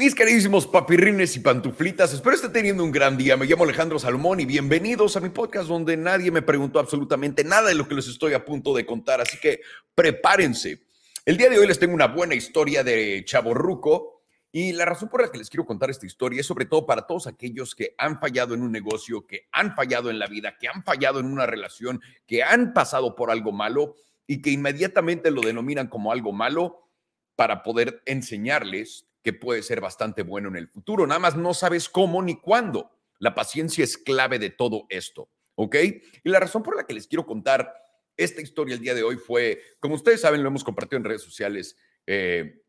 Mis queridísimos papirrines y pantuflitas, espero esté teniendo un gran día. Me llamo Alejandro Salomón y bienvenidos a mi podcast donde nadie me preguntó absolutamente nada de lo que les estoy a punto de contar, así que prepárense. El día de hoy les tengo una buena historia de Chaborruco y la razón por la que les quiero contar esta historia es sobre todo para todos aquellos que han fallado en un negocio, que han fallado en la vida, que han fallado en una relación, que han pasado por algo malo y que inmediatamente lo denominan como algo malo para poder enseñarles que puede ser bastante bueno en el futuro. Nada más no sabes cómo ni cuándo. La paciencia es clave de todo esto, ¿ok? Y la razón por la que les quiero contar esta historia el día de hoy fue, como ustedes saben, lo hemos compartido en redes sociales, eh,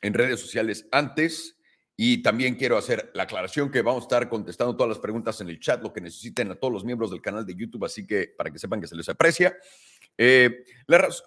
en redes sociales antes. Y también quiero hacer la aclaración que vamos a estar contestando todas las preguntas en el chat, lo que necesiten a todos los miembros del canal de YouTube, así que para que sepan que se les aprecia. Eh,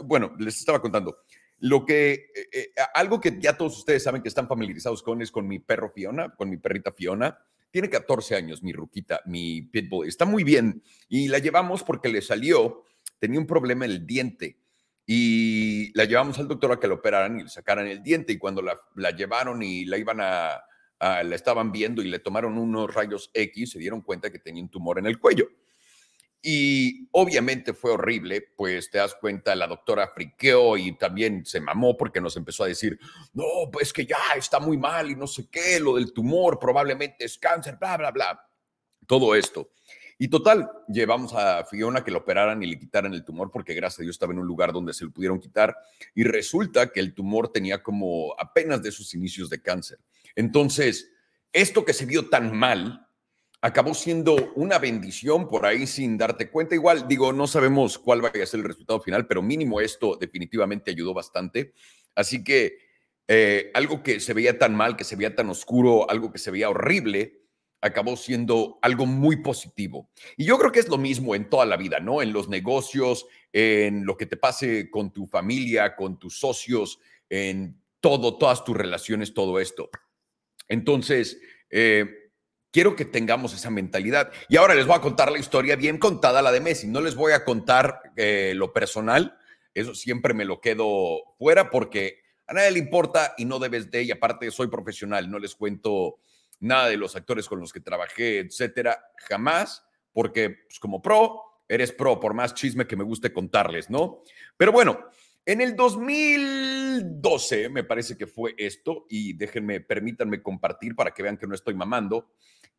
bueno, les estaba contando. Lo que, eh, eh, algo que ya todos ustedes saben que están familiarizados con es con mi perro Fiona, con mi perrita Fiona. Tiene 14 años, mi ruquita, mi pitbull. Está muy bien y la llevamos porque le salió, tenía un problema en el diente y la llevamos al doctor a que la operaran y le sacaran el diente y cuando la, la llevaron y la iban a, a, la estaban viendo y le tomaron unos rayos X, se dieron cuenta que tenía un tumor en el cuello. Y obviamente fue horrible, pues te das cuenta, la doctora friqueó y también se mamó porque nos empezó a decir, no, pues que ya está muy mal y no sé qué, lo del tumor probablemente es cáncer, bla, bla, bla. Todo esto. Y total, llevamos a Fiona que lo operaran y le quitaran el tumor porque gracias a Dios estaba en un lugar donde se lo pudieron quitar y resulta que el tumor tenía como apenas de sus inicios de cáncer. Entonces, esto que se vio tan mal, acabó siendo una bendición por ahí sin darte cuenta. Igual, digo, no sabemos cuál vaya a ser el resultado final, pero mínimo esto definitivamente ayudó bastante. Así que eh, algo que se veía tan mal, que se veía tan oscuro, algo que se veía horrible, acabó siendo algo muy positivo. Y yo creo que es lo mismo en toda la vida, ¿no? En los negocios, en lo que te pase con tu familia, con tus socios, en todo, todas tus relaciones, todo esto. Entonces, eh, Quiero que tengamos esa mentalidad. Y ahora les voy a contar la historia bien contada, la de Messi. No les voy a contar eh, lo personal. Eso siempre me lo quedo fuera porque a nadie le importa y no debes de. Y aparte, soy profesional. No les cuento nada de los actores con los que trabajé, etcétera. Jamás, porque pues, como pro, eres pro, por más chisme que me guste contarles, ¿no? Pero bueno, en el 2012, me parece que fue esto, y déjenme, permítanme compartir para que vean que no estoy mamando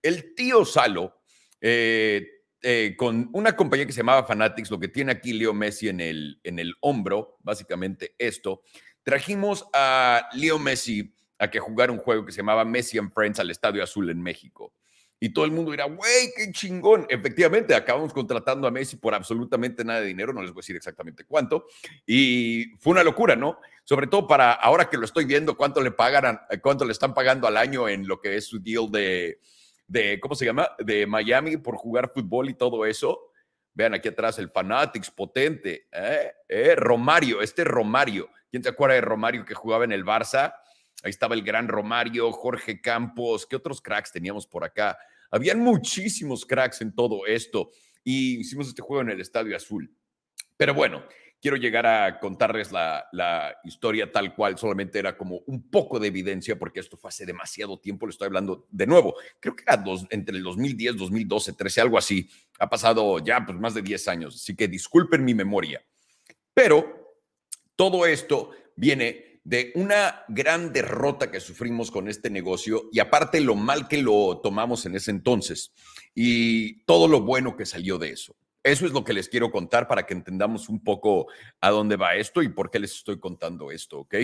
el tío Salo, eh, eh, con una compañía que se llamaba Fanatics, lo que tiene aquí Leo Messi en el, en el hombro, básicamente esto, trajimos a Leo Messi a que jugara un juego que se llamaba Messi and Friends al Estadio Azul en México. Y todo el mundo dirá, güey, qué chingón. Efectivamente, acabamos contratando a Messi por absolutamente nada de dinero, no les voy a decir exactamente cuánto. Y fue una locura, ¿no? Sobre todo para ahora que lo estoy viendo, cuánto le pagan, cuánto le están pagando al año en lo que es su deal de, de, ¿cómo se llama? De Miami por jugar fútbol y todo eso. Vean aquí atrás el Fanatics potente. ¿eh? ¿Eh? Romario, este Romario. ¿Quién se acuerda de Romario que jugaba en el Barça? Ahí estaba el gran Romario, Jorge Campos. ¿Qué otros cracks teníamos por acá? Habían muchísimos cracks en todo esto y hicimos este juego en el Estadio Azul. Pero bueno, quiero llegar a contarles la, historia tal cual, solamente era como un poco de evidencia, porque esto fue hace demasiado tiempo, le estoy hablando de nuevo, creo que era dos, entre el 2010, 2012, 13, algo así, ha pasado ya pues, más de 10 años, así que disculpen mi memoria. Pero todo esto viene de una gran derrota que sufrimos con este negocio y aparte lo mal que lo tomamos en ese entonces y todo lo bueno que salió de eso. Eso es lo que les quiero contar para que entendamos un poco a dónde va esto y por qué les estoy contando esto, ¿ok?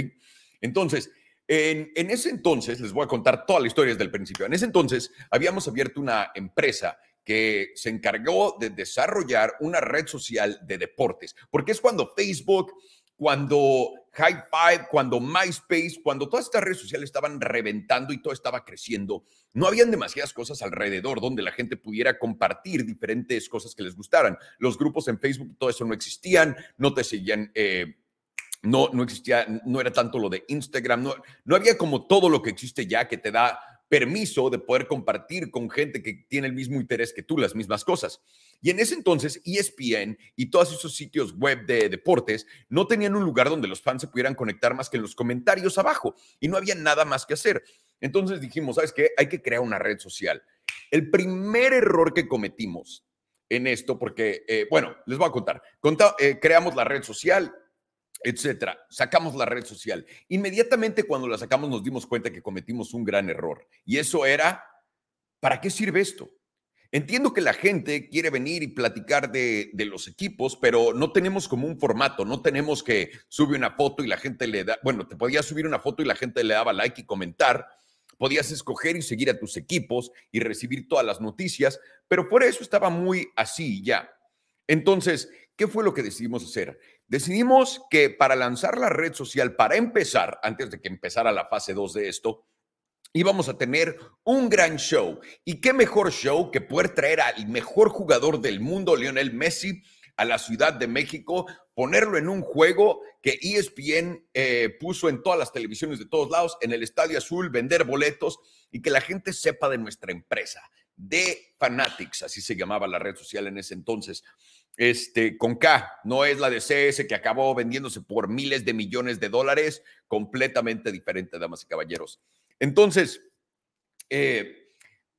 Entonces, en, en, ese entonces, les voy a contar toda la historia desde el principio. En ese entonces, habíamos abierto una empresa que se encargó de desarrollar una red social de deportes, porque es cuando Facebook, cuando High Five, cuando MySpace, cuando todas estas redes sociales estaban reventando y todo estaba creciendo, no habían demasiadas cosas alrededor donde la gente pudiera compartir diferentes cosas que les gustaran. Los grupos en Facebook, todo eso no existían, no te seguían. Eh, no, no existía, no era tanto lo de Instagram, no, no había como todo lo que existe ya que te da permiso de poder compartir con gente que tiene el mismo interés que tú, las mismas cosas. Y en ese entonces, ESPN y todos esos sitios web de deportes no tenían un lugar donde los fans se pudieran conectar más que en los comentarios abajo y no había nada más que hacer. Entonces dijimos, ¿sabes qué? Hay que crear una red social. El primer error que cometimos en esto, porque, eh, bueno, les voy a contar. Eh, creamos la red social, etcétera. Sacamos la red social. Inmediatamente cuando la sacamos nos dimos cuenta que cometimos un gran error. Y eso era, ¿para qué sirve esto? Entiendo que la gente quiere venir y platicar de, de, los equipos, pero no tenemos como un formato, no tenemos que subir una foto y la gente le da, bueno, te podías subir una foto y la gente le daba like y comentar, podías escoger y seguir a tus equipos y recibir todas las noticias, pero por eso estaba muy así ya. Entonces, ¿qué fue lo que decidimos hacer? Decidimos que para lanzar la red social, para empezar, antes de que empezara la fase 2 de esto, íbamos a tener un gran show. ¿Y qué mejor show que poder traer al mejor jugador del mundo, Lionel Messi, a la Ciudad de México, ponerlo en un juego que ESPN eh, puso en todas las televisiones de todos lados, en el Estadio Azul, vender boletos y que la gente sepa de nuestra empresa, de Fanatics, así se llamaba la red social en ese entonces este, con K, no es la de CS que acabó vendiéndose por miles de millones de dólares, completamente diferente, damas y caballeros. Entonces, eh,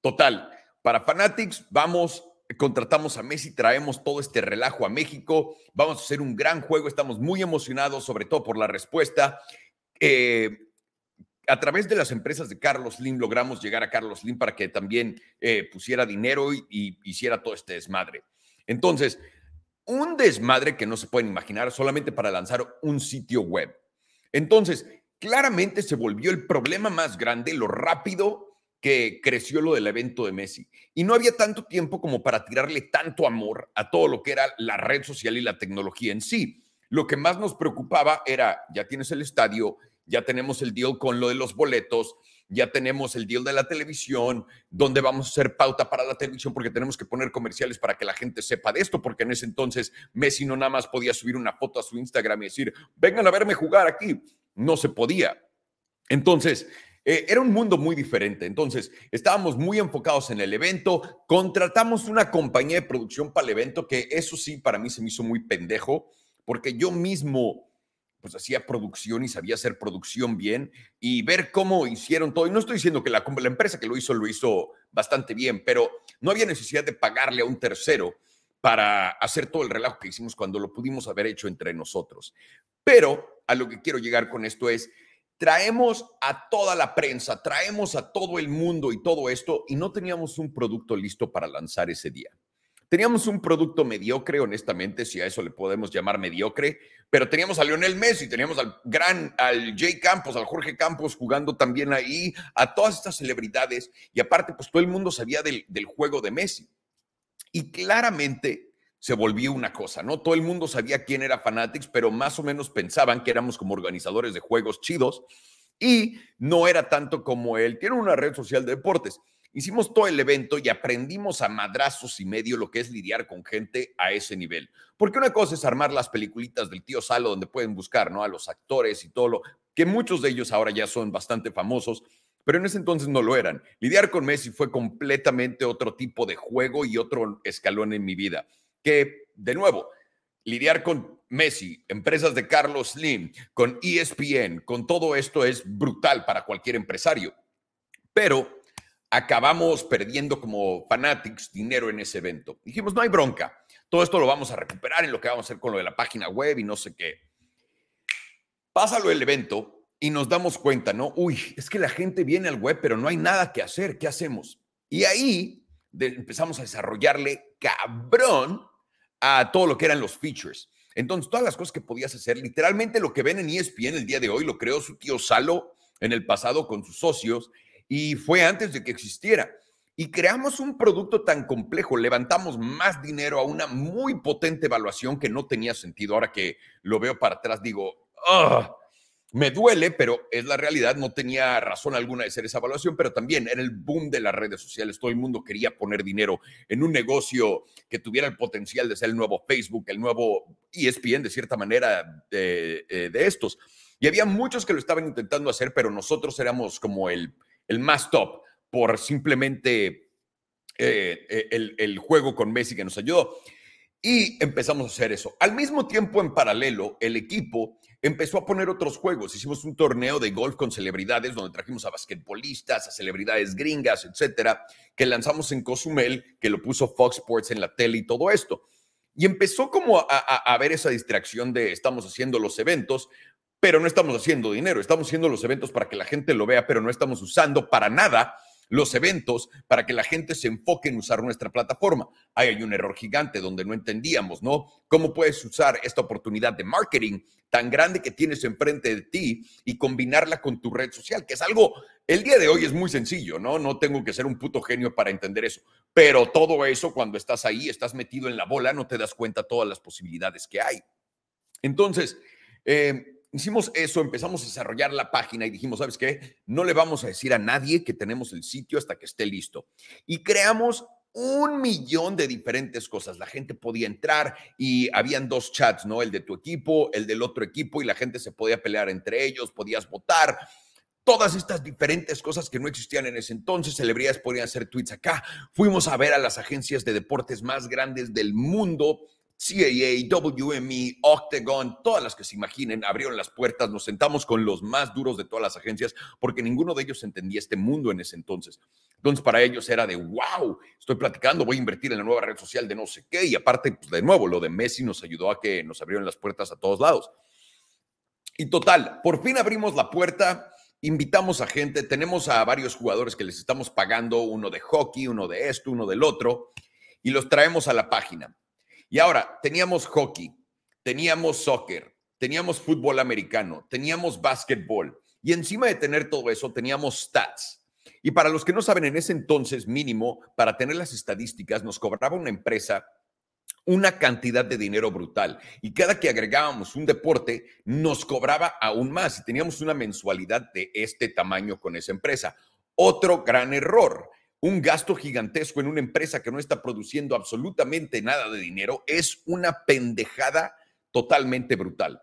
total, para Fanatics vamos, contratamos a Messi, traemos todo este relajo a México, vamos a hacer un gran juego, estamos muy emocionados, sobre todo por la respuesta. Eh, a través de las empresas de Carlos Slim logramos llegar a Carlos Slim para que también eh, pusiera dinero y, y hiciera todo este desmadre. Entonces, un desmadre que no se pueden imaginar solamente para lanzar un sitio web. Entonces, claramente se volvió el problema más grande, lo rápido que creció lo del evento de Messi. Y no había tanto tiempo como para tirarle tanto amor a todo lo que era la red social y la tecnología en sí. Lo que más nos preocupaba era, ya tienes el estadio, ya tenemos el deal con lo de los boletos, ya tenemos el deal de la televisión, donde vamos a hacer pauta para la televisión porque tenemos que poner comerciales para que la gente sepa de esto, porque en ese entonces Messi no nada más podía subir una foto a su Instagram y decir, vengan a verme jugar aquí. No se podía. Entonces, eh, era un mundo muy diferente. Entonces, estábamos muy enfocados en el evento, contratamos una compañía de producción para el evento, que eso sí, para mí se me hizo muy pendejo, porque yo mismo pues hacía producción y sabía hacer producción bien y ver cómo hicieron todo. Y no estoy diciendo que la, la, empresa que lo hizo lo hizo bastante bien, pero no había necesidad de pagarle a un tercero para hacer todo el relajo que hicimos cuando lo pudimos haber hecho entre nosotros. Pero a lo que quiero llegar con esto es, traemos a toda la prensa, traemos a todo el mundo y todo esto y no teníamos un producto listo para lanzar ese día. Teníamos un producto mediocre, honestamente, si a eso le podemos llamar mediocre, pero teníamos a Lionel Messi, teníamos al gran, al Jay Campos, al Jorge Campos jugando también ahí, a todas estas celebridades, y aparte, pues todo el mundo sabía del, del juego de Messi. Y claramente se volvió una cosa, ¿no? Todo el mundo sabía quién era Fanatics, pero más o menos pensaban que éramos como organizadores de juegos chidos, y no era tanto como él, tiene una red social de deportes. Hicimos todo el evento y aprendimos a madrazos y medio lo que es lidiar con gente a ese nivel. Porque una cosa es armar las peliculitas del tío Salo donde pueden buscar, ¿no? A los actores y todo lo que muchos de ellos ahora ya son bastante famosos, pero en ese entonces no lo eran. Lidiar con Messi fue completamente otro tipo de juego y otro escalón en mi vida. Que, de nuevo, lidiar con Messi, empresas de Carlos Slim, con ESPN, con todo esto es brutal para cualquier empresario. Pero acabamos perdiendo como fanatics dinero en ese evento. Dijimos, no hay bronca, todo esto lo vamos a recuperar en lo que vamos a hacer con lo de la página web y no sé qué. Pásalo el evento y nos damos cuenta, ¿no? Uy, es que la gente viene al web, pero no hay nada que hacer, ¿qué hacemos? Y ahí empezamos a desarrollarle cabrón a todo lo que eran los features. Entonces, todas las cosas que podías hacer, literalmente lo que ven en ESPN el día de hoy, lo creó su tío Salo en el pasado con sus socios y fue antes de que existiera. Y creamos un producto tan complejo, levantamos más dinero a una muy potente evaluación que no tenía sentido. Ahora que lo veo para atrás, digo, ah, me duele, pero es la realidad, no tenía razón alguna de hacer esa evaluación, pero también era el boom de las redes sociales, todo el mundo quería poner dinero en un negocio que tuviera el potencial de ser el nuevo Facebook, el nuevo ESPN, de cierta manera, eh, de estos. Y había muchos que lo estaban intentando hacer, pero nosotros éramos como el, el más top. por simplemente eh, eh, el, el juego con Messi que nos ayudó. Y empezamos a hacer eso. Al mismo tiempo, en paralelo, el equipo empezó a poner otros juegos. Hicimos un torneo de golf con celebridades donde trajimos a basquetbolistas, a celebridades gringas, etcétera, que lanzamos en Cozumel, que lo puso Fox Sports en la tele y todo esto. Y empezó como a, a, ver esa distracción de estamos haciendo los eventos, pero no estamos haciendo dinero. Estamos haciendo los eventos para que la gente lo vea, pero no estamos usando para nada los eventos para que la gente se enfoque en usar nuestra plataforma. Ahí hay un error gigante donde no entendíamos, ¿no? ¿Cómo puedes usar esta oportunidad de marketing tan grande que tienes enfrente de ti y combinarla con tu red social? Que es algo, el día de hoy es muy sencillo, ¿no? No tengo que ser un puto genio para entender eso. Pero todo eso, cuando estás ahí, estás metido en la bola, no te das cuenta todas las posibilidades que hay. Entonces, eh, Hicimos eso, empezamos a desarrollar la página y dijimos, ¿sabes qué? No le vamos a decir a nadie que tenemos el sitio hasta que esté listo. Y creamos un millón de diferentes cosas. La gente podía entrar y habían dos chats, ¿no? El de tu equipo, el del otro equipo y la gente se podía pelear entre ellos, podías votar. Todas estas diferentes cosas que no existían en ese entonces, celebridades podían hacer tweets acá. Fuimos a ver a las agencias de deportes más grandes del mundo CAA, WME, Octagon, todas las que se imaginen, abrieron las puertas, nos sentamos con los más duros de todas las agencias, porque ninguno de ellos entendía este mundo en ese entonces. Entonces, para ellos era de, wow, estoy platicando, voy a invertir en la nueva red social de no sé qué, y aparte, pues, de nuevo, lo de Messi nos ayudó a que nos abrieron las puertas a todos lados. Y total, por fin abrimos la puerta, invitamos a gente, tenemos a varios jugadores que les estamos pagando, uno de hockey, uno de esto, uno del otro, y los traemos a la página. Y ahora, teníamos hockey, teníamos soccer, teníamos fútbol americano, teníamos básquetbol. Y encima de tener todo eso, teníamos stats. Y para los que no saben, en ese entonces mínimo, para tener las estadísticas, nos cobraba una empresa una cantidad de dinero brutal. Y cada que agregábamos un deporte, nos cobraba aún más. Y teníamos una mensualidad de este tamaño con esa empresa. Otro gran error un gasto gigantesco en una empresa que no está produciendo absolutamente nada de dinero es una pendejada totalmente brutal.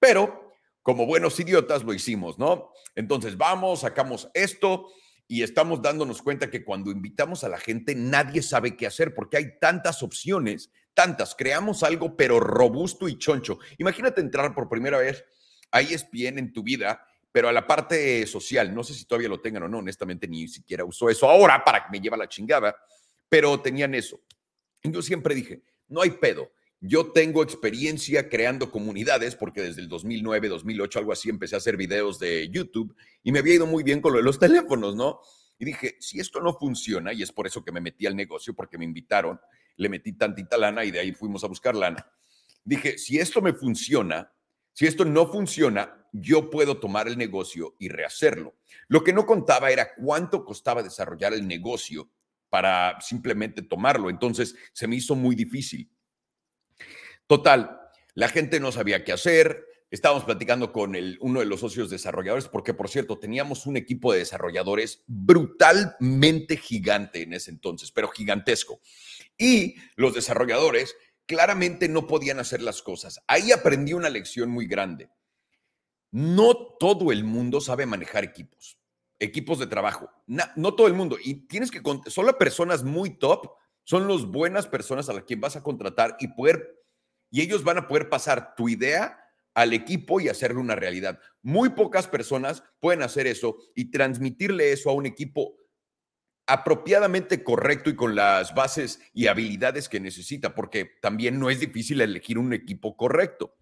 Pero como buenos idiotas lo hicimos, ¿no? Entonces vamos, sacamos esto y estamos dándonos cuenta que cuando invitamos a la gente nadie sabe qué hacer porque hay tantas opciones, tantas. Creamos algo pero robusto y choncho. Imagínate entrar por primera vez a ESPN en tu vida pero a la parte social, no sé si todavía lo tengan o no, honestamente ni siquiera uso eso ahora para que me lleva la chingada, pero tenían eso. Yo siempre dije, no hay pedo. Yo tengo experiencia creando comunidades porque desde el 2009, 2008, algo así, empecé a hacer videos de YouTube y me había ido muy bien con lo de los teléfonos, ¿no? Y dije, si esto no funciona, y es por eso que me metí al negocio, porque me invitaron, le metí tantita lana y de ahí fuimos a buscar lana. Dije, si esto me funciona, si esto no funciona, yo puedo tomar el negocio y rehacerlo. Lo que no contaba era cuánto costaba desarrollar el negocio para simplemente tomarlo. Entonces se me hizo muy difícil. Total, la gente no sabía qué hacer. Estábamos platicando con el, uno de los socios desarrolladores, porque por cierto, teníamos un equipo de desarrolladores brutalmente gigante en ese entonces, pero gigantesco. Y los desarrolladores claramente no podían hacer las cosas. Ahí aprendí una lección muy grande. No todo el mundo sabe manejar equipos, equipos de trabajo. No, todo el mundo. Y tienes que, solo personas muy top son las buenas personas a las que vas a contratar y poder, y ellos van a poder pasar tu idea al equipo y hacerle una realidad. Muy pocas personas pueden hacer eso y transmitirle eso a un equipo apropiadamente correcto y con las bases y habilidades que necesita, porque también no es difícil elegir un equipo correcto.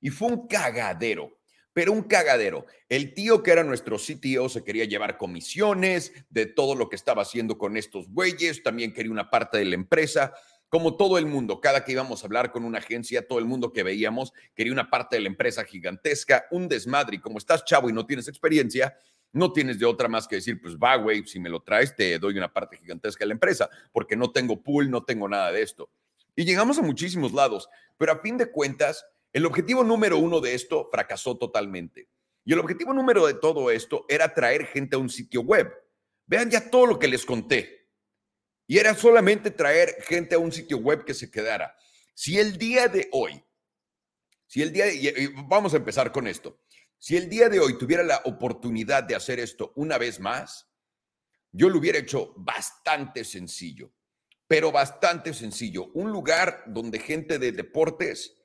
Y fue un cagadero, pero un cagadero. El tío que era nuestro CTO se quería llevar comisiones de todo lo que estaba haciendo con estos güeyes, también quería una parte de la empresa. Como todo el mundo, cada que íbamos a hablar con una agencia, todo el mundo que veíamos quería una parte de la empresa gigantesca, un desmadre. Y como estás chavo y no tienes experiencia, no tienes de otra más que decir, pues va, güey, si me lo traes, te doy una parte gigantesca de la empresa, porque no tengo pool, no tengo nada de esto. Y llegamos a muchísimos lados, pero a fin de cuentas, el objetivo número uno de esto fracasó totalmente. Y el objetivo número de todo esto era traer gente a un sitio web. Vean ya todo lo que les conté. Y era solamente traer gente a un sitio web que se quedara. Si el día de hoy, si el día de, vamos a empezar con esto. Si el día de hoy tuviera la oportunidad de hacer esto una vez más, yo lo hubiera hecho bastante sencillo, pero bastante sencillo. Un lugar donde gente de deportes,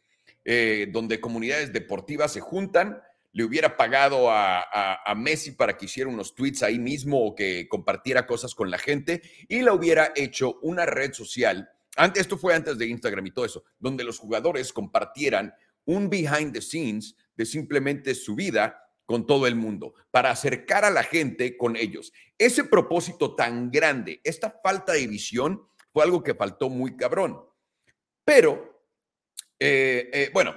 eh, donde comunidades deportivas se juntan, le hubiera pagado a, a, Messi para que hiciera unos tweets ahí mismo o que compartiera cosas con la gente y la hubiera hecho una red social. Antes, esto fue antes de Instagram y todo eso, donde los jugadores compartieran un behind the scenes de simplemente su vida con todo el mundo, para acercar a la gente con ellos. Ese propósito tan grande, esta falta de visión, fue algo que faltó muy cabrón. Pero, eh, eh, bueno,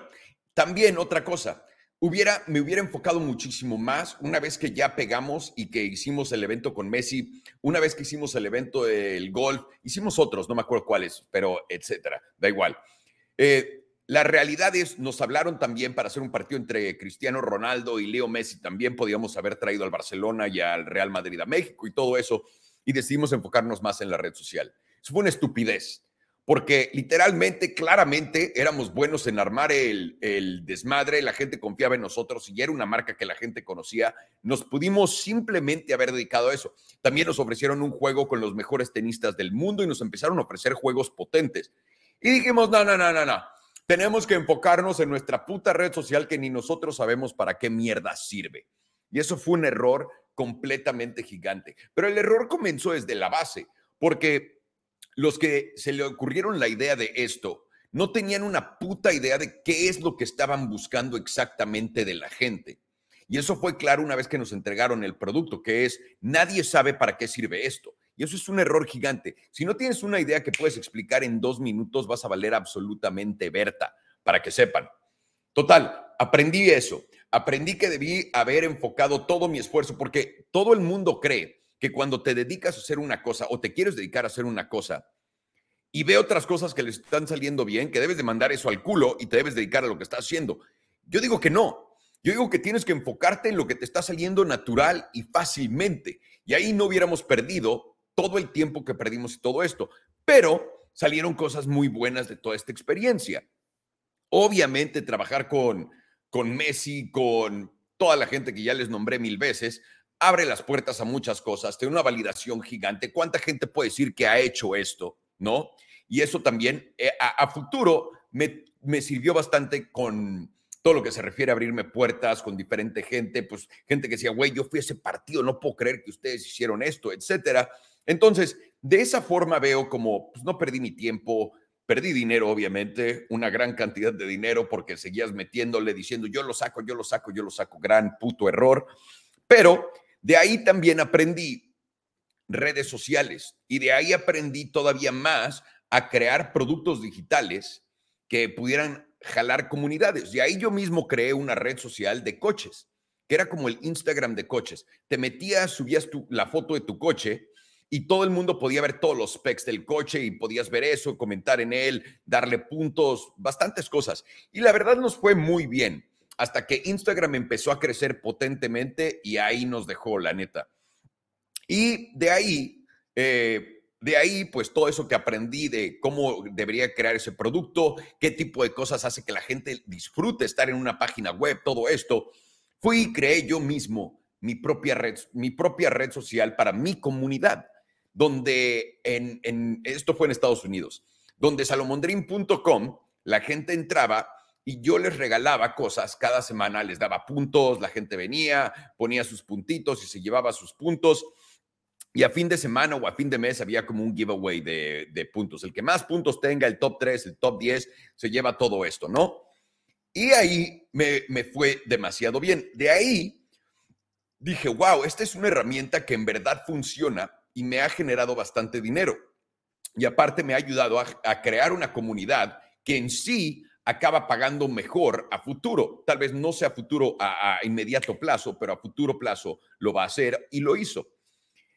también otra cosa, hubiera, me hubiera enfocado muchísimo más una vez que ya pegamos y que hicimos el evento con Messi, una vez que hicimos el evento del golf, hicimos otros, no me acuerdo cuáles, pero etcétera, da igual. Eh, la realidad es, nos hablaron también para hacer un partido entre Cristiano Ronaldo y Leo Messi. También podíamos haber traído al Barcelona y al Real Madrid a México y todo eso. Y decidimos enfocarnos más en la red social. Eso fue una estupidez, porque literalmente, claramente, éramos buenos en armar el, el desmadre. La gente confiaba en nosotros y era una marca que la gente conocía. Nos pudimos simplemente haber dedicado a eso. También nos ofrecieron un juego con los mejores tenistas del mundo y nos empezaron a ofrecer juegos potentes. Y dijimos, no, no, no, no, no tenemos que enfocarnos en nuestra puta red social que ni nosotros sabemos para qué mierda sirve. Y eso fue un error completamente gigante. Pero el error comenzó desde la base, porque los que se le ocurrieron la idea de esto no tenían una puta idea de qué es lo que estaban buscando exactamente de la gente. Y eso fue claro una vez que nos entregaron el producto, que es, nadie sabe para qué sirve esto. Y eso es un error gigante. Si no tienes una idea que puedes explicar en dos minutos, vas a valer absolutamente Berta, para que sepan. Total, aprendí eso. Aprendí que debí haber enfocado todo mi esfuerzo, porque todo el mundo cree que cuando te dedicas a hacer una cosa o te quieres dedicar a hacer una cosa y ve otras cosas que le están saliendo bien, que debes de mandar eso al culo y te debes dedicar a lo que estás haciendo. Yo digo que no. Yo digo que tienes que enfocarte en lo que te está saliendo natural y fácilmente. Y ahí no hubiéramos perdido todo el tiempo que perdimos y todo esto. Pero salieron cosas muy buenas de toda esta experiencia. Obviamente, trabajar con, con Messi, con toda la gente que ya les nombré mil veces, abre las puertas a muchas cosas, tiene una validación gigante. ¿Cuánta gente puede decir que ha hecho esto? ¿No? Y eso también eh, a, futuro me, me sirvió bastante con, todo lo que se refiere a abrirme puertas con diferente gente, pues gente que decía, güey, yo fui a ese partido, no puedo creer que ustedes hicieron esto, etcétera. Entonces, de esa forma veo como, pues no perdí mi tiempo, perdí dinero, obviamente, una gran cantidad de dinero porque seguías metiéndole diciendo, yo lo saco, yo lo saco, yo lo saco, gran puto error. Pero de ahí también aprendí redes sociales y de ahí aprendí todavía más a crear productos digitales que pudieran jalar comunidades. Y ahí yo mismo creé una red social de coches, que era como el Instagram de coches. Te metías, subías la foto de tu coche y todo el mundo podía ver todos los specs del coche y podías ver eso, comentar en él, darle puntos, bastantes cosas. Y la verdad nos fue muy bien hasta que Instagram empezó a crecer potentemente y ahí nos dejó, la neta. Y de ahí, eh, de ahí, pues todo eso que aprendí de cómo debería crear ese producto, qué tipo de cosas hace que la gente disfrute estar en una página web, todo esto, fui y creé yo mismo mi propia red, mi propia red social para mi comunidad donde en, esto fue en Estados Unidos, donde salomondrin.com la gente entraba y yo les regalaba cosas cada semana, les daba puntos, la gente venía, ponía sus puntitos y se llevaba sus puntos. Y a fin de semana o a fin de mes había como un giveaway de, de puntos. El que más puntos tenga, el top 3, el top 10, se lleva todo esto, ¿no? Y ahí me, me fue demasiado bien. De ahí dije, wow, esta es una herramienta que en verdad funciona y me ha generado bastante dinero. Y aparte me ha ayudado a, crear una comunidad que en sí acaba pagando mejor a futuro. Tal vez no sea futuro a, inmediato plazo, pero a futuro plazo lo va a hacer y lo hizo.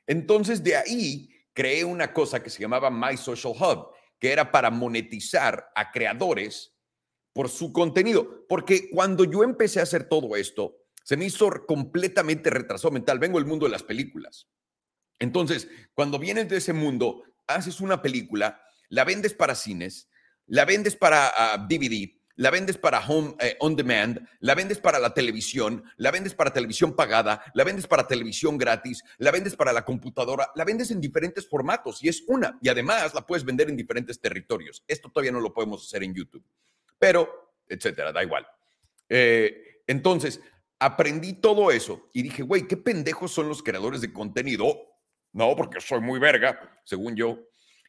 Entonces de ahí creé una cosa que se llamaba My Social Hub, que era para monetizar a creadores por su contenido. Porque cuando yo empecé a hacer todo esto, se me hizo completamente retrasado mental. Vengo del mundo de las películas. Entonces, cuando vienes de ese mundo, haces una película, la vendes para cines, la vendes para DVD, ah, la vendes para home eh, on demand, la vendes para la televisión, la vendes para televisión pagada, la vendes para televisión gratis, la vendes para la computadora, la vendes en diferentes formatos y es una. Y además la puedes vender en diferentes territorios. Esto todavía no lo podemos hacer en YouTube, pero, etcétera, da igual. Eh, entonces, aprendí todo eso y dije, güey, qué pendejos son los creadores de contenido. No, porque soy muy verga, según yo.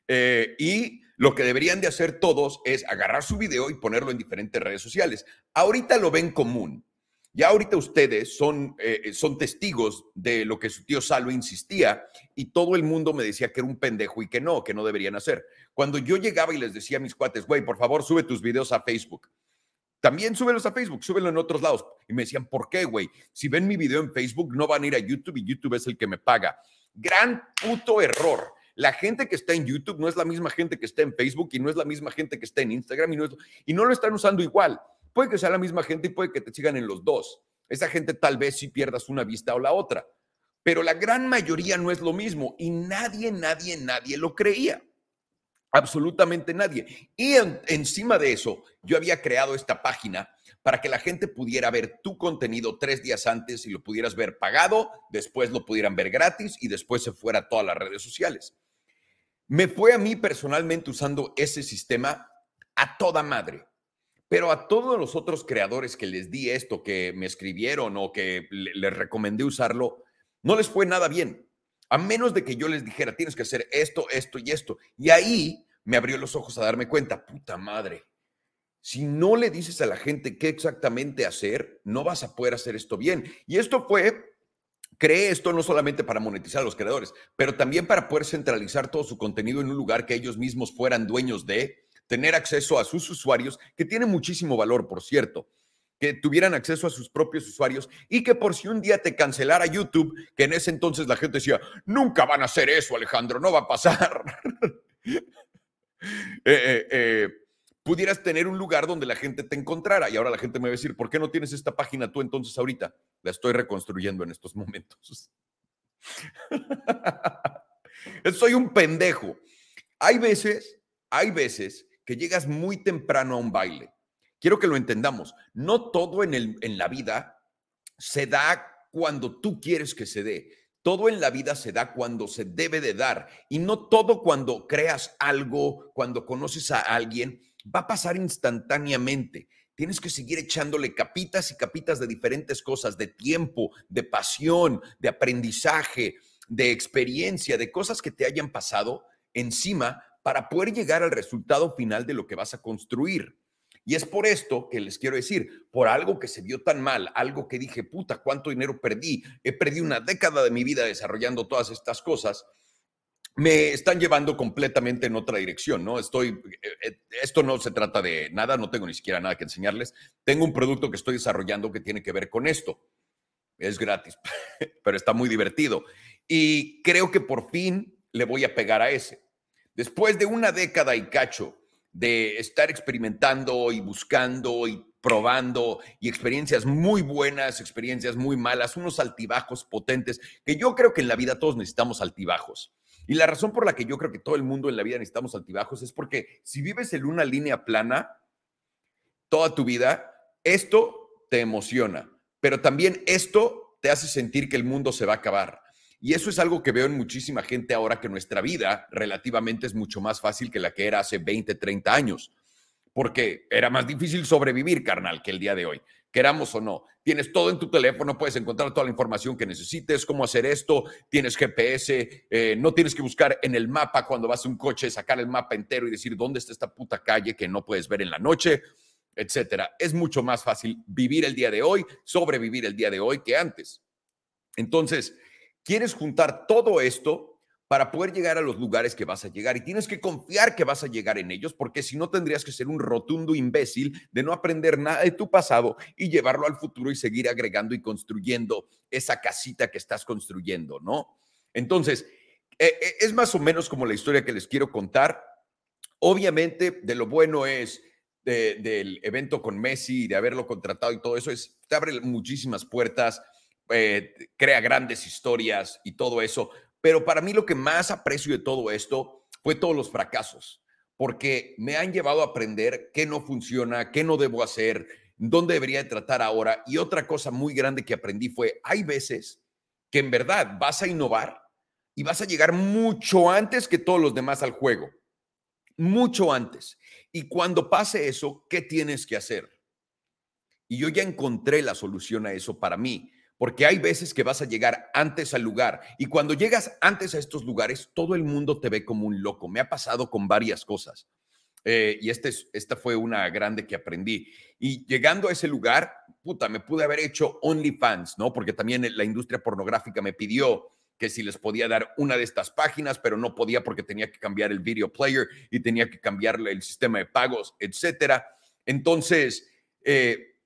Eh, y lo que deberían de hacer todos es agarrar su video y ponerlo en diferentes redes sociales. Ahorita lo ven común. Ya ahorita ustedes son, eh, son testigos de lo que su tío Salo insistía y todo el mundo me decía que era un pendejo y que no, que no deberían hacer. Cuando yo llegaba y les decía a mis cuates, güey, por favor, sube tus videos a Facebook. También súbelos a Facebook, súbelo en otros lados. Y me decían, ¿por qué, güey? Si ven mi video en Facebook, no van a ir a YouTube y YouTube es el que me paga. Gran puto error. La gente que está en YouTube no es la misma gente que está en Facebook y no es la misma gente que está en Instagram y no, y no lo están usando igual. Puede que sea la misma gente y puede que te sigan en los dos. Esa gente tal vez si pierdas una vista o la otra. Pero la gran mayoría no es lo mismo y nadie, nadie, nadie lo creía. Absolutamente nadie. Y encima de eso, yo había creado esta página para que la gente pudiera ver tu contenido tres días antes y lo pudieras ver pagado, después lo pudieran ver gratis y después se fuera a todas las redes sociales. Me fue a mí personalmente usando ese sistema a toda madre. Pero a todos los otros creadores que les di esto, que me escribieron o que les recomendé usarlo, no les fue nada bien. A menos de que yo les dijera, tienes que hacer esto, esto y esto. Y ahí me abrió los ojos a darme cuenta, puta madre. Si no le dices a la gente qué exactamente hacer, no vas a poder hacer esto bien. Y esto fue cree esto no solamente para monetizar a los creadores, pero también para poder centralizar todo su contenido en un lugar que ellos mismos fueran dueños de, tener acceso a sus usuarios, que tiene muchísimo valor, por cierto, que tuvieran acceso a sus propios usuarios y que por si un día te cancelara YouTube, que en ese entonces la gente decía, nunca van a hacer eso, Alejandro, no va a pasar. eh, eh, eh pudieras tener un lugar donde la gente te encontrara. Y ahora la gente me va a decir, ¿por qué no tienes esta página tú entonces ahorita? La estoy reconstruyendo en estos momentos. Soy un pendejo. Hay veces, hay veces que llegas muy temprano a un baile. Quiero que lo entendamos. No todo en, el, en la vida se da cuando tú quieres que se dé. Todo en la vida se da cuando se debe de dar y no todo cuando creas algo, cuando conoces a alguien va a pasar instantáneamente. Tienes que seguir echándole capitas y capitas de diferentes cosas, de tiempo, de pasión, de aprendizaje, de experiencia, de cosas que te hayan pasado encima para poder llegar al resultado final de lo que vas a construir. Y es por esto que les quiero decir, por algo que se vio tan mal, algo que dije, puta, ¿cuánto dinero perdí? He perdido una década de mi vida desarrollando todas estas cosas me están llevando completamente en otra dirección, ¿no? Estoy, eh, eh, esto no se trata de nada, no tengo ni siquiera nada que enseñarles. Tengo un producto que estoy desarrollando que tiene que ver con esto. Es gratis, pero está muy divertido. Y creo que por fin le voy a pegar a ese. Después de una década y cacho de estar experimentando y buscando y probando y experiencias muy buenas, experiencias muy malas, unos altibajos potentes, que yo creo que en la vida todos necesitamos altibajos y la razón por la que yo creo que todo el mundo en la vida necesitamos altibajos es porque si vives en una línea plana toda tu vida, esto te emociona, pero también esto te hace sentir que el mundo se va a acabar. Y eso es algo que veo en muchísima gente ahora que nuestra vida relativamente es mucho más fácil que la que era hace 20, 30 años, porque era más difícil sobrevivir, carnal, que el día de hoy queramos o no. Tienes todo en tu teléfono, puedes encontrar toda la información que necesites, cómo hacer esto, tienes GPS, eh, no tienes que buscar en el mapa cuando vas a un coche, sacar el mapa entero y decir dónde está esta puta calle que no puedes ver en la noche, etcétera. Es mucho más fácil vivir el día de hoy, sobrevivir el día de hoy que antes. Entonces, quieres juntar todo esto para poder llegar a los lugares que vas a llegar. Y tienes que confiar que vas a llegar en ellos, porque si no tendrías que ser un rotundo imbécil de no aprender nada de tu pasado y llevarlo al futuro y seguir agregando y construyendo esa casita que estás construyendo, ¿no? Entonces, eh, eh, es más o menos como la historia que les quiero contar. Obviamente, de lo bueno es del evento con Messi, de haberlo contratado y todo eso, es, te abre muchísimas puertas, eh, crea grandes historias y todo eso pero para mí lo que más aprecio de todo esto fue todos los fracasos, porque me han llevado a aprender qué no funciona, qué no debo hacer, dónde debería tratar ahora. Y otra cosa muy grande que aprendí fue, hay veces que en verdad vas a innovar y vas a llegar mucho antes que todos los demás al juego, mucho antes. Y cuando pase eso, ¿qué tienes que hacer? Y yo ya encontré la solución a eso para mí porque hay veces que vas a llegar antes al lugar y cuando llegas antes a estos lugares, todo el mundo te ve como un loco. Me ha pasado con varias cosas. Eh, y este, esta fue una grande que aprendí. Y llegando a ese lugar, puta, me pude haber hecho OnlyFans, ¿no? Porque también la industria pornográfica me pidió que si les podía dar una de estas páginas, pero no podía porque tenía que cambiar el video player y tenía que cambiarle el sistema de pagos, etcétera. Entonces, eh,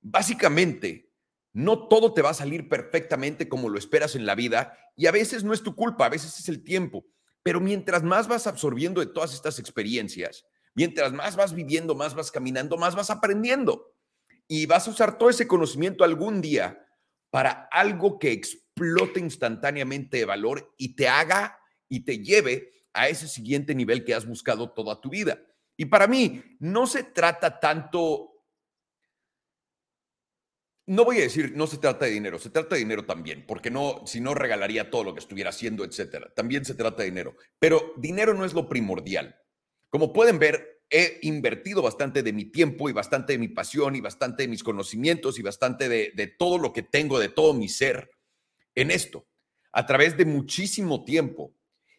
básicamente, no todo te va a salir perfectamente como lo esperas en la vida y a veces no es tu culpa, a veces es el tiempo. Pero mientras más vas absorbiendo de todas estas experiencias, mientras más vas viviendo, más vas caminando, más vas aprendiendo. Y vas a usar todo ese conocimiento algún día para algo que explote instantáneamente de valor y te haga y te lleve a ese siguiente nivel que has buscado toda tu vida. Y para mí, no se trata tanto no voy a decir no se trata de dinero, se trata de dinero también, porque no, si no regalaría todo lo que estuviera haciendo, etcétera. También se trata de dinero, pero dinero no es lo primordial. Como pueden ver, he invertido bastante de mi tiempo y bastante de mi pasión y bastante de mis conocimientos y bastante de, de todo lo que tengo, de todo mi ser en esto, a través de muchísimo tiempo.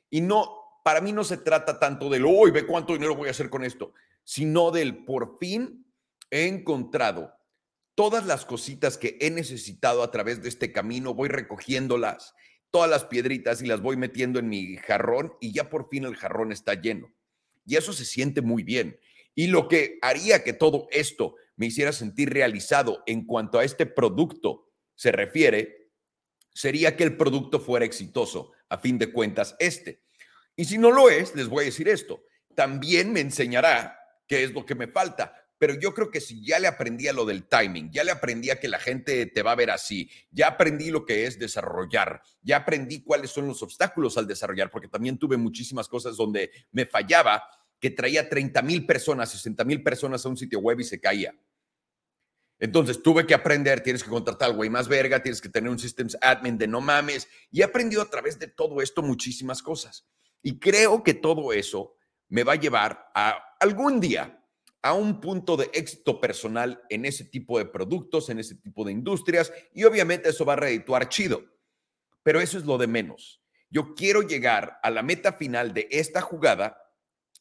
Y no, para mí no se trata tanto del hoy, ve cuánto dinero voy a hacer con esto, sino del por fin he encontrado todas las cositas que he necesitado a través de este camino, voy recogiéndolas, todas las piedritas y las voy metiendo en mi jarrón y ya por fin el jarrón está lleno. Y eso se siente muy bien. Y lo que haría que todo esto me hiciera sentir realizado en cuanto a este producto se refiere, sería que el producto fuera exitoso, a fin de cuentas, este. Y si no lo es, les voy a decir esto, también me enseñará qué es lo que me falta pero yo creo que si ya le aprendí a lo del timing, ya le aprendí a que la gente te va a ver así, ya aprendí lo que es desarrollar, ya aprendí cuáles son los obstáculos al desarrollar, porque también tuve muchísimas cosas donde me fallaba, que traía 30 mil personas, 60 mil personas a un sitio web y se caía. Entonces tuve que aprender, tienes que contratar al güey más verga, tienes que tener un systems admin de no mames, y he aprendido a través de todo esto muchísimas cosas. Y creo que todo eso me va a llevar a algún día a un punto de éxito personal en ese tipo de productos, en ese tipo de industrias, y obviamente eso va a redituar chido. Pero eso es lo de menos. Yo quiero llegar a la meta final de esta jugada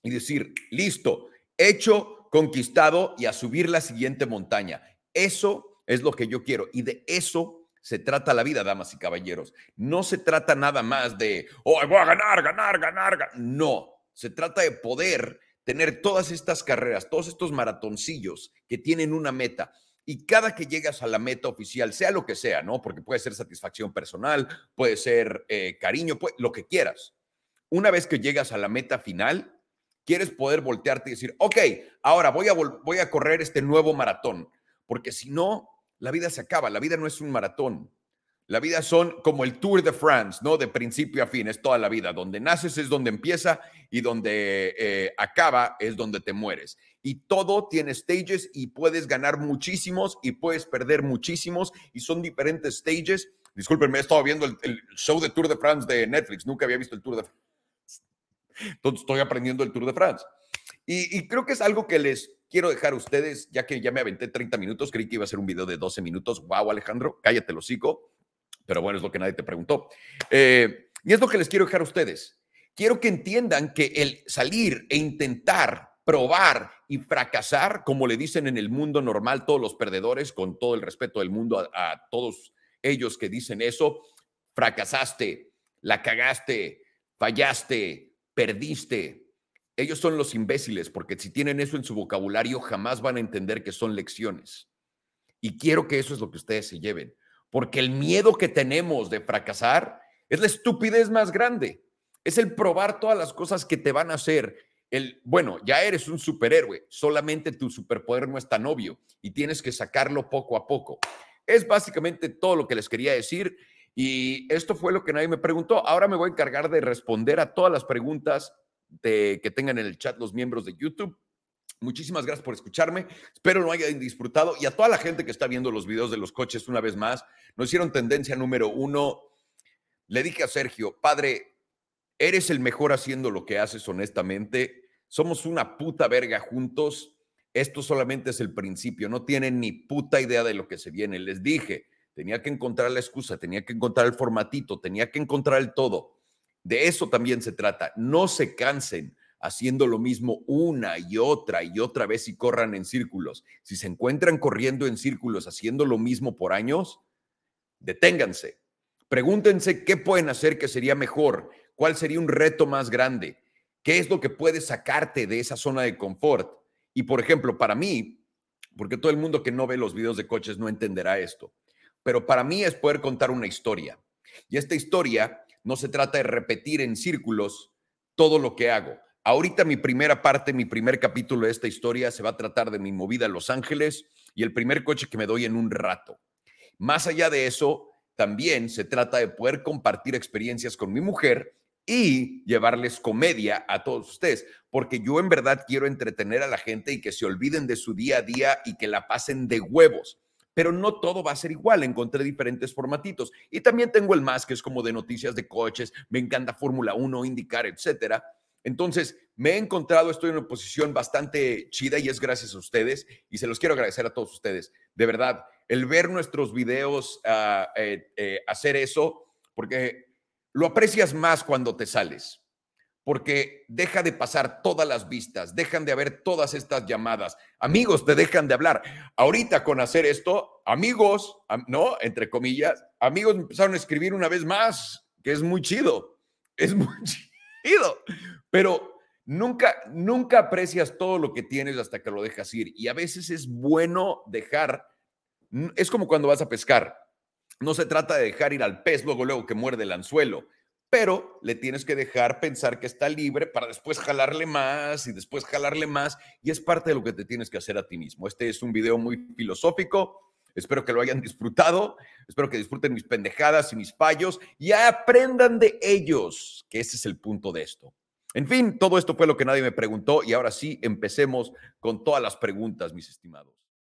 y decir, listo, hecho, conquistado y a subir la siguiente montaña. Eso es lo que yo quiero y de eso se trata la vida, damas y caballeros. No se trata nada más de, oh, voy a ganar, ganar, ganar. ganar. No, se trata de poder tener todas estas carreras, todos estos maratoncillos que tienen una meta. Y cada que llegas a la meta oficial, sea lo que sea, ¿no? Porque puede ser satisfacción personal, puede ser eh, cariño, lo que quieras. Una vez que llegas a la meta final, quieres poder voltearte y decir, ok, ahora voy a, voy a correr este nuevo maratón, porque si no, la vida se acaba, la vida no es un maratón. La vida son como el Tour de France, ¿no? De principio a fin, es toda la vida. Donde naces es donde empieza y donde eh, acaba es donde te mueres. Y todo tiene stages y puedes ganar muchísimos y puedes perder muchísimos y son diferentes stages. Disculpenme, he estado viendo el, show de Tour de France de Netflix, nunca había visto el Tour de France. Entonces estoy aprendiendo el Tour de France. Y, y creo que es algo que les quiero dejar a ustedes, ya que ya me aventé 30 minutos, creí que iba a ser un video de 12 minutos. Wow, Alejandro, cállate el pero bueno, es lo que nadie te preguntó. Eh, y es lo que les quiero dejar a ustedes. Quiero que entiendan que el salir e intentar probar y fracasar, como le dicen en el mundo normal todos los perdedores, con todo el respeto del mundo a, a todos ellos que dicen eso, fracasaste, la cagaste, fallaste, perdiste. Ellos son los imbéciles porque si tienen eso en su vocabulario jamás van a entender que son lecciones. Y quiero que eso es lo que ustedes se lleven porque el miedo que tenemos de fracasar es la estupidez más grande. Es el probar todas las cosas que te van a hacer. El, bueno, ya eres un superhéroe, solamente tu superpoder no es tan obvio y tienes que sacarlo poco a poco. Es básicamente todo lo que les quería decir y esto fue lo que nadie me preguntó. Ahora me voy a encargar de responder a todas las preguntas que tengan en el chat los miembros de YouTube. Muchísimas gracias por escucharme. Espero no hayan disfrutado. Y a toda la gente que está viendo los videos de los coches una vez más, nos hicieron tendencia número uno. Le dije a Sergio, padre, eres el mejor haciendo lo que haces honestamente. Somos una puta verga juntos. Esto solamente es el principio. No tienen ni puta idea de lo que se viene. Les dije, tenía que encontrar la excusa, tenía que encontrar el formatito, tenía que encontrar el todo. De eso también se trata. No se cansen haciendo lo mismo una y otra y otra vez y corran en círculos. Si se encuentran corriendo en círculos haciendo lo mismo por años, deténganse. Pregúntense qué pueden hacer que sería mejor, cuál sería un reto más grande, qué es lo que puede sacarte de esa zona de confort. Y por ejemplo, para mí, porque todo el mundo que no ve los videos de coches no entenderá esto, pero para mí es poder contar una historia. Y esta historia no se trata de repetir en círculos todo lo que hago. Ahorita mi primera parte, mi primer capítulo de esta historia se va a tratar de mi movida a Los Ángeles y el primer coche que me doy en un rato. Más allá de eso, también se trata de poder compartir experiencias con mi mujer y llevarles comedia a todos ustedes, porque yo en verdad quiero entretener a la gente y que se olviden de su día a día y que la pasen de huevos pero no todo va a ser igual. Encontré diferentes formatitos. Y también tengo el más, que es como de noticias de coches, me encanta Fórmula 1, indicar, etcétera. Entonces, me he encontrado, estoy en una posición bastante chida y es gracias a ustedes y se los quiero agradecer a todos ustedes. De verdad, el ver nuestros videos, eh, hacer eso, porque lo aprecias más cuando te sales porque deja de pasar todas las vistas, dejan de haber todas estas llamadas. Amigos te dejan de hablar. Ahorita con hacer esto, amigos, ¿no? Entre comillas, amigos empezaron a escribir una vez más, que es muy chido, es muy chido, pero nunca, nunca aprecias todo lo que tienes hasta que lo dejas ir. Y a veces es bueno dejar, es como cuando vas a pescar. No se trata de dejar ir al pez luego, luego que muerde el anzuelo pero le tienes que dejar pensar que está libre para después jalarle más y después jalarle más y es parte de lo que te tienes que hacer a ti mismo. Este es un video muy filosófico. Espero que lo hayan disfrutado. Espero que disfruten mis pendejadas y mis fallos y aprendan de ellos, que ese es el punto de esto. En fin, todo esto fue lo que nadie me preguntó y ahora sí, empecemos con todas las preguntas, mis estimados.